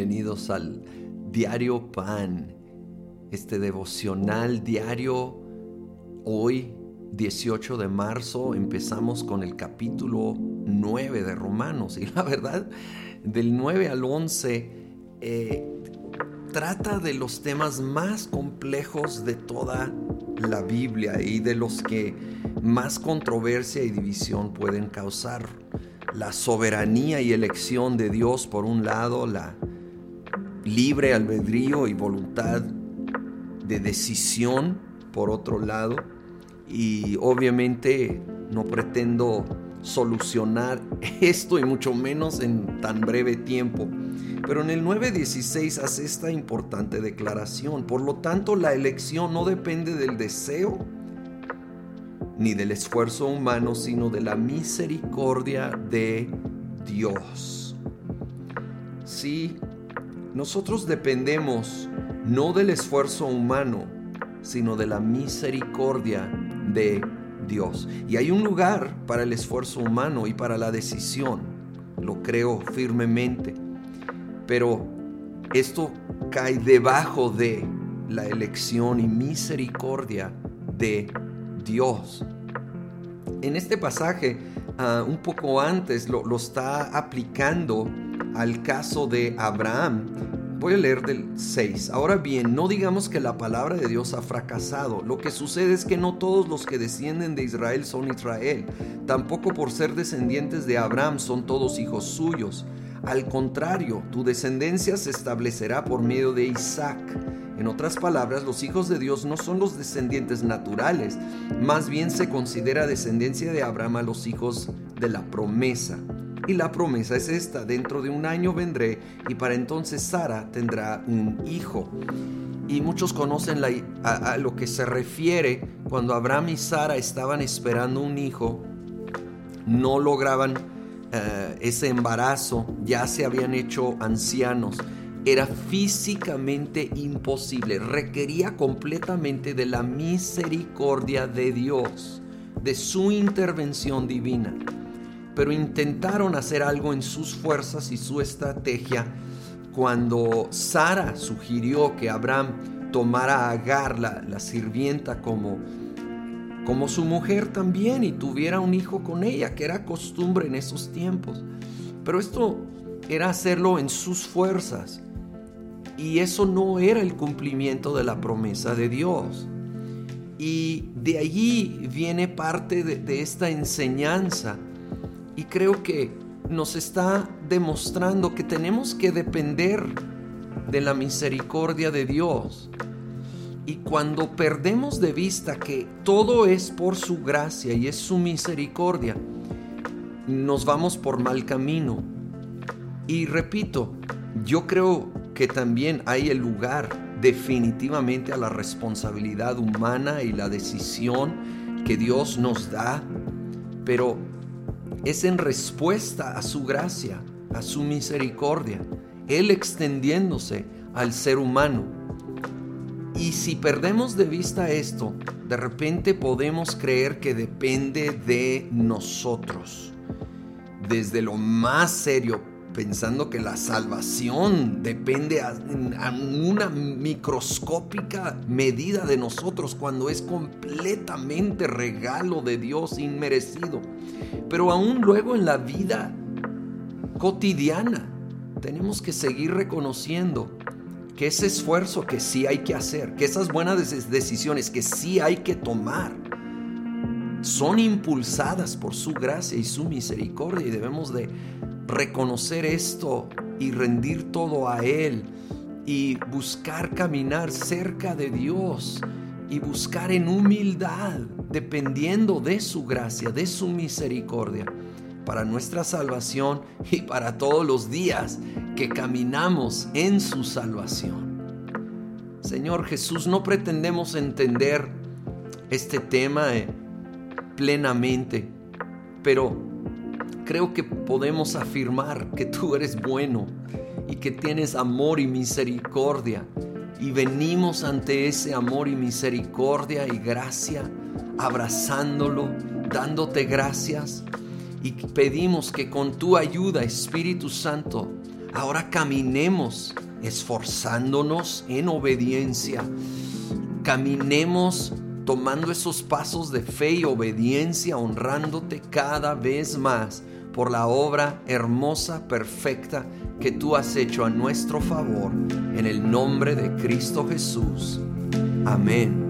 bienvenidos al Diario Pan, este devocional diario. Hoy, 18 de marzo, empezamos con el capítulo 9 de Romanos y la verdad, del 9 al 11, eh, trata de los temas más complejos de toda la Biblia y de los que más controversia y división pueden causar la soberanía y elección de Dios por un lado, la libre albedrío y voluntad de decisión por otro lado. Y obviamente no pretendo solucionar esto y mucho menos en tan breve tiempo. Pero en el 9.16 hace esta importante declaración. Por lo tanto, la elección no depende del deseo ni del esfuerzo humano, sino de la misericordia de Dios. Si nosotros dependemos no del esfuerzo humano, sino de la misericordia de Dios. Y hay un lugar para el esfuerzo humano y para la decisión, lo creo firmemente. Pero esto cae debajo de la elección y misericordia de Dios. En este pasaje, ah, un poco antes, lo, lo está aplicando al caso de Abraham. Voy a leer del 6. Ahora bien, no digamos que la palabra de Dios ha fracasado. Lo que sucede es que no todos los que descienden de Israel son Israel. Tampoco por ser descendientes de Abraham son todos hijos suyos. Al contrario, tu descendencia se establecerá por medio de Isaac. En otras palabras, los hijos de Dios no son los descendientes naturales, más bien se considera descendencia de Abraham a los hijos de la promesa. Y la promesa es esta, dentro de un año vendré y para entonces Sara tendrá un hijo. Y muchos conocen a, lo que se refiere cuando Abraham y Sara estaban esperando un hijo, no lograban eh, ese embarazo, ya se habían hecho ancianos era físicamente imposible, requería completamente de la misericordia de Dios, de su intervención divina. Pero intentaron hacer algo en sus fuerzas y su estrategia cuando Sara sugirió que Abraham tomara a Agar, la, sirvienta, como, como su mujer también y tuviera un hijo con ella, que era costumbre en esos tiempos. Pero esto era hacerlo en sus fuerzas. Y eso no era el cumplimiento de la promesa de Dios. Y de allí viene parte de, esta enseñanza. Y creo que nos está demostrando que tenemos que depender de la misericordia de Dios. Y cuando perdemos de vista que todo es por su gracia y es su misericordia, nos vamos por mal camino. Y repito, yo creo que también hay el lugar definitivamente a la responsabilidad humana y la decisión que Dios nos da, pero es en respuesta a su gracia, a su misericordia, Él extendiéndose al ser humano. Y si perdemos de vista esto, de repente podemos creer que depende de nosotros. Desde lo más serio, pensando que la salvación depende a, una microscópica medida de nosotros cuando es completamente regalo de Dios inmerecido. Pero aún luego en la vida cotidiana tenemos que seguir reconociendo que ese esfuerzo que sí hay que hacer, que esas buenas decisiones que sí hay que tomar, son impulsadas por su gracia y su misericordia y debemos de reconocer esto y rendir todo a Él y buscar caminar cerca de Dios y buscar en humildad, dependiendo de su gracia, de su misericordia, para nuestra salvación y para todos los días que caminamos en su salvación. Señor Jesús, no pretendemos entender este tema eh, plenamente, pero creo que podemos afirmar que tú eres bueno y que tienes amor y misericordia. Y venimos ante ese amor y misericordia y gracia, abrazándolo, dándote gracias. Y pedimos que con tu ayuda, Espíritu Santo, Ahora caminemos esforzándonos en obediencia. Caminemos tomando esos pasos de fe y obediencia, honrándote cada vez más por la obra hermosa, perfecta que tú has hecho a nuestro favor. En el nombre de Cristo Jesús. Amén